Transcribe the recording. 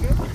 weekend.